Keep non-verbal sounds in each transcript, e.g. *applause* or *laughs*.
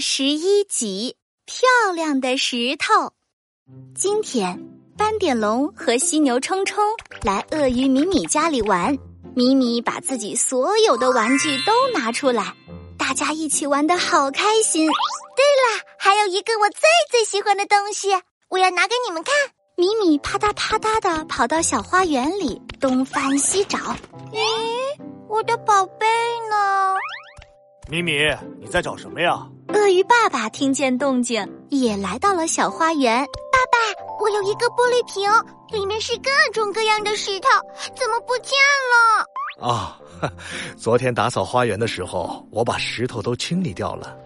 十一集：漂亮的石头。今天，斑点龙和犀牛冲冲来鳄鱼米米家里玩。米米把自己所有的玩具都拿出来，大家一起玩的好开心。对了，还有一个我最最喜欢的东西，我要拿给你们看。米米啪嗒啪嗒的跑到小花园里，东翻西找。咦，我的宝贝呢？米米，你在找什么呀？鳄鱼爸爸听见动静，也来到了小花园。爸爸，我有一个玻璃瓶，里面是各种各样的石头，怎么不见了？啊，昨天打扫花园的时候，我把石头都清理掉了。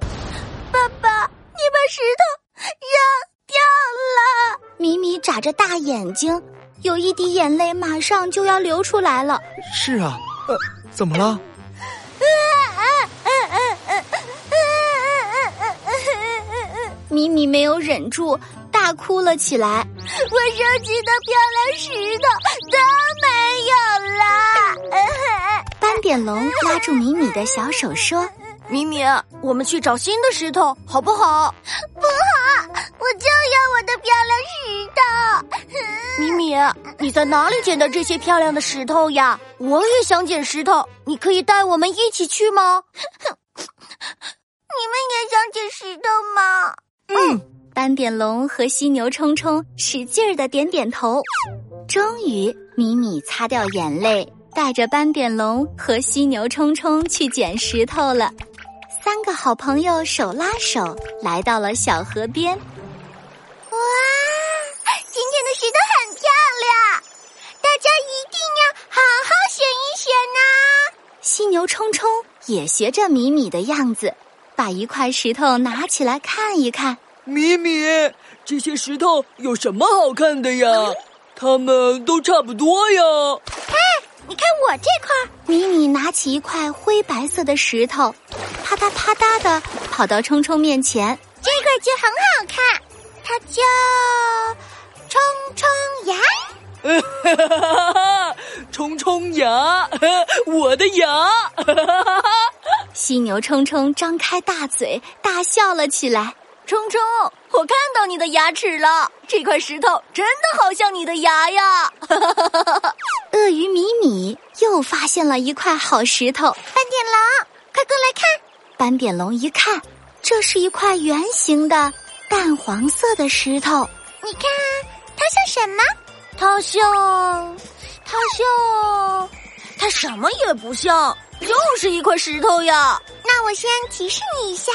爸爸，你把石头扔掉了？米米眨着大眼睛，有一滴眼泪马上就要流出来了。是啊，呃，怎么了？米米没有忍住，大哭了起来。我收集的漂亮石头都没有了。*laughs* 斑点龙拉住米米的小手说：“米米，我们去找新的石头，好不好？”“不好，我就要我的漂亮石头。”“米米，你在哪里捡的这些漂亮的石头呀？我也想捡石头，你可以带我们一起去吗？”“ *laughs* 你们也想捡石头吗？”嗯，斑点龙和犀牛冲冲使劲儿的点点头。终于，米米擦掉眼泪，带着斑点龙和犀牛冲冲去捡石头了。三个好朋友手拉手来到了小河边。哇，今天的石头很漂亮，大家一定要好好选一选呐！犀牛冲冲也学着米米的样子。把一块石头拿起来看一看，米米，这些石头有什么好看的呀？它们都差不多呀。哎，你看我这块。米米拿起一块灰白色的石头，啪嗒啪嗒的跑到冲冲面前。这块就很好看，它叫冲冲牙。哈哈哈哈！冲冲牙，*laughs* 我的牙。*laughs* 犀牛冲冲张开大嘴，大笑了起来。冲冲，我看到你的牙齿了，这块石头真的好像你的牙呀！*laughs* 鳄鱼米米又发现了一块好石头。斑点龙，快过来看！斑点龙一看，这是一块圆形的淡黄色的石头。你看，它像什么？它像，它像，它什么也不像。就是一块石头呀！那我先提示你一下，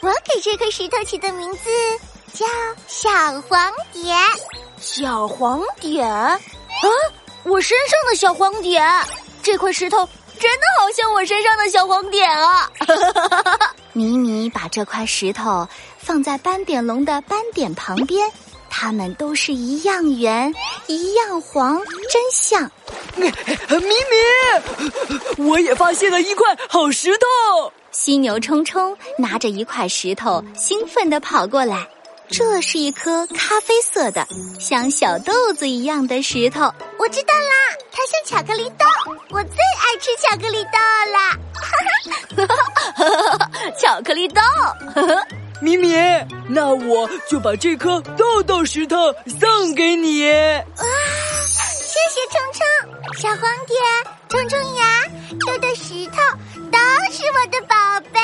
我给这块石头起的名字叫小黄点。小黄点？啊，我身上的小黄点！这块石头真的好像我身上的小黄点啊！*laughs* 米米把这块石头放在斑点龙的斑点旁边，它们都是一样圆，一样黄，真像。咪咪，我也发现了一块好石头。犀牛冲冲拿着一块石头，兴奋地跑过来。这是一颗咖啡色的，像小豆子一样的石头。我知道啦，它像巧克力豆。我最爱吃巧克力豆了。*laughs* 巧克力豆。米米，那我就把这颗豆豆石头送给你。哇，谢谢冲冲。小黄点、冲冲牙、豆豆石头，都是我的宝贝。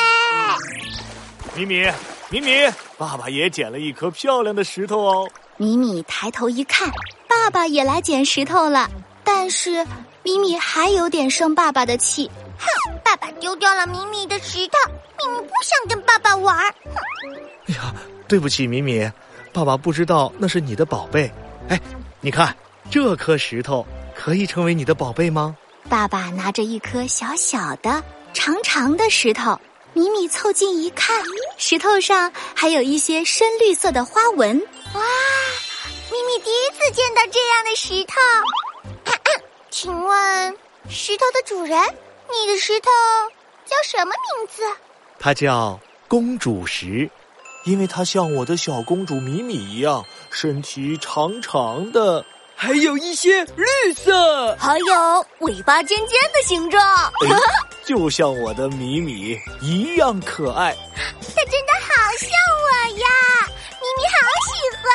米米，米米，爸爸也捡了一颗漂亮的石头哦。米米抬头一看，爸爸也来捡石头了。但是米米还有点生爸爸的气。哼，爸爸丢掉了米米的石头，米米不想跟爸爸玩。哼。哎呀，对不起，米米，爸爸不知道那是你的宝贝。哎，你看这颗石头。可以成为你的宝贝吗？爸爸拿着一颗小小的、长长的石头，米米凑近一看，石头上还有一些深绿色的花纹。哇，米米第一次见到这样的石头。*clears throat* 请问，石头的主人，你的石头叫什么名字？它叫公主石，因为它像我的小公主米米一样，身体长长的。还有一些绿色，还有尾巴尖尖的形状，*laughs* 就像我的米米一样可爱。它真的好像我呀！米米好喜欢。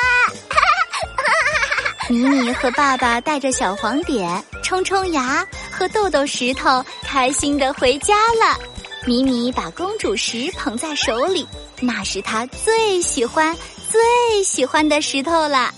*laughs* 米米和爸爸带着小黄点、冲冲牙和豆豆石头，开心的回家了。米米把公主石捧在手里，那是他最喜欢、最喜欢的石头了。